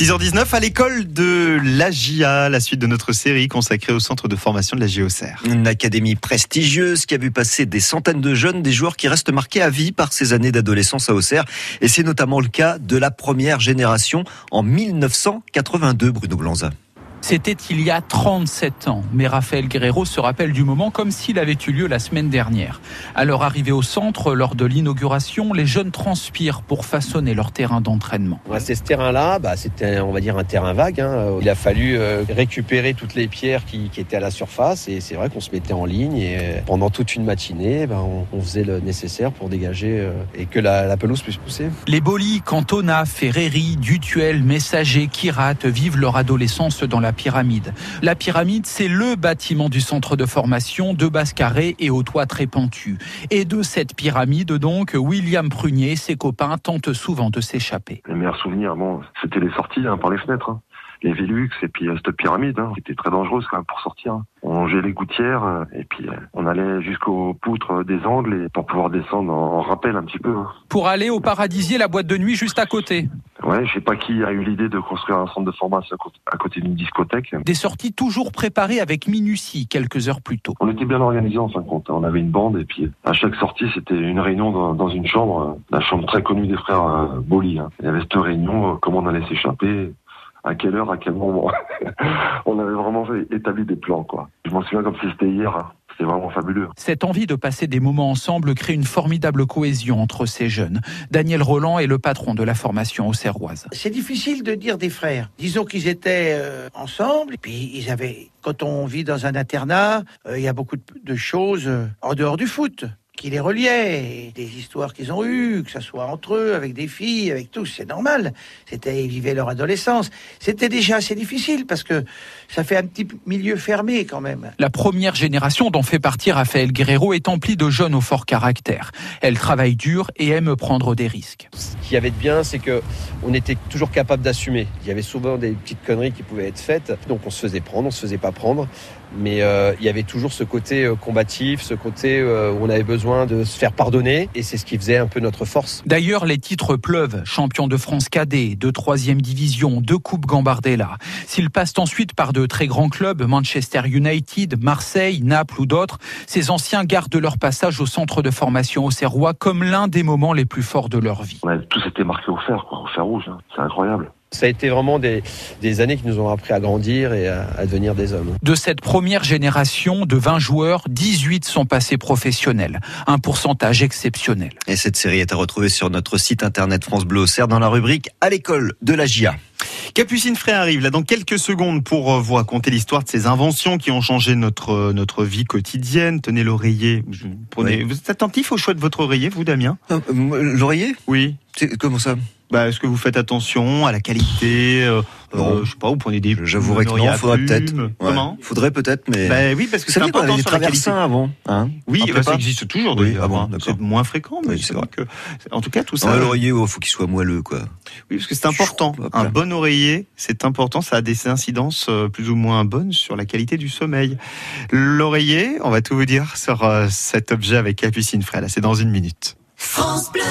6h19 à l'école de l'AGIA, la suite de notre série consacrée au centre de formation de la Géocère. Une académie prestigieuse qui a vu passer des centaines de jeunes, des joueurs qui restent marqués à vie par ces années d'adolescence à Auxerre. Et c'est notamment le cas de la première génération en 1982, Bruno Blanza. C'était il y a 37 ans, mais Raphaël Guerrero se rappelle du moment comme s'il avait eu lieu la semaine dernière. À leur arrivée au centre, lors de l'inauguration, les jeunes transpirent pour façonner leur terrain d'entraînement. C'est ce terrain-là, bah, c'était on va dire un terrain vague. Hein. Il a fallu euh, récupérer toutes les pierres qui, qui étaient à la surface et c'est vrai qu'on se mettait en ligne et euh, pendant toute une matinée, bah, on, on, faisait le nécessaire pour dégager euh, et que la, la, pelouse puisse pousser. Les Bolis, Cantona, Ferreri, Dutuel, Messager, Kirat vivent leur adolescence dans la pyramide. La pyramide, c'est le bâtiment du centre de formation, de base carrée et au toit très pentu. Et de cette pyramide, donc, William Prunier, ses copains tentent souvent de s'échapper. Les meilleurs souvenirs, bon, c'était les sorties hein, par les fenêtres. Hein les Vélux et puis euh, cette pyramide hein, qui était très dangereuse quand même pour sortir. Hein. On longeait les gouttières euh, et puis euh, on allait jusqu'aux poutres des angles et pour pouvoir descendre en rappel un petit peu. Hein. Pour aller au Paradisier, la boîte de nuit juste à côté. Ouais, je sais pas qui a eu l'idée de construire un centre de formation à côté d'une discothèque. Des sorties toujours préparées avec minutie quelques heures plus tôt. On était bien organisés en fin de compte. On avait une bande et puis à chaque sortie c'était une réunion dans, une chambre, la chambre très connue des frères Boli. Hein. Il y avait cette réunion, comment on allait s'échapper à quelle heure, à quel moment. on avait vraiment établi des plans, quoi. Je m'en souviens comme si c'était hier. C'était vraiment fabuleux. Cette envie de passer des moments ensemble crée une formidable cohésion entre ces jeunes. Daniel Roland est le patron de la formation au Serroise. C'est difficile de dire des frères. Disons qu'ils étaient euh, ensemble, et puis ils avaient. Quand on vit dans un internat, euh, il y a beaucoup de choses euh, en dehors du foot qui les reliait, des histoires qu'ils ont eues, que ce soit entre eux, avec des filles, avec tous, c'est normal. C'était, ils vivaient leur adolescence. C'était déjà assez difficile parce que ça fait un petit milieu fermé quand même. La première génération dont fait partie Raphaël Guerrero est emplie de jeunes au fort caractère. Elle travaille dur et aime prendre des risques. Ce qu'il y avait de bien, c'est que on était toujours capable d'assumer. Il y avait souvent des petites conneries qui pouvaient être faites, donc on se faisait prendre, on se faisait pas prendre mais euh, il y avait toujours ce côté euh, combatif, ce côté euh, où on avait besoin de se faire pardonner, et c'est ce qui faisait un peu notre force. D'ailleurs, les titres pleuvent. Champion de France cadet, de troisième division, deux coupes Gambardella. S'ils passent ensuite par de très grands clubs, Manchester United, Marseille, Naples ou d'autres, ces anciens gardent leur passage au centre de formation au Serrois comme l'un des moments les plus forts de leur vie. Ouais, tout s'était marqué au fer, quoi, au fer rouge. Hein. C'est incroyable. Ça a été vraiment des, des, années qui nous ont appris à grandir et à, à, devenir des hommes. De cette première génération de 20 joueurs, 18 sont passés professionnels. Un pourcentage exceptionnel. Et cette série est à retrouver sur notre site internet France Bleu Auxerre dans la rubrique À l'école de la GIA. Capucine Frey arrive là dans quelques secondes pour vous raconter l'histoire de ces inventions qui ont changé notre notre vie quotidienne. Tenez l'oreiller. Prenez. Oui. Vous êtes attentif au choix de votre oreiller, vous, Damien? Euh, L'oreiller? Oui. Comment ça? Bah, Est-ce que vous faites attention à la qualité euh, euh, Je sais pas, vous prenez des. J'avouerais que non, faudrait peut-être. Ouais. Comment? Faudrait peut-être, mais. Bah, oui, parce que c'est important sur la qualité. avant. Hein? Oui, bah, ça existe toujours. Oui, ah bon, c'est moins fréquent, mais oui, c'est vrai que. En tout cas, tout ça. Un l'oreiller, il faut qu'il soit moelleux, quoi. Oui, parce que c'est important. Un bon oreiller, c'est important. Ça a des incidences plus ou moins bonnes sur la qualité du sommeil. L'oreiller, on va tout vous dire sur cet objet avec Capucine Frey. Là, c'est dans une minute. France Bleu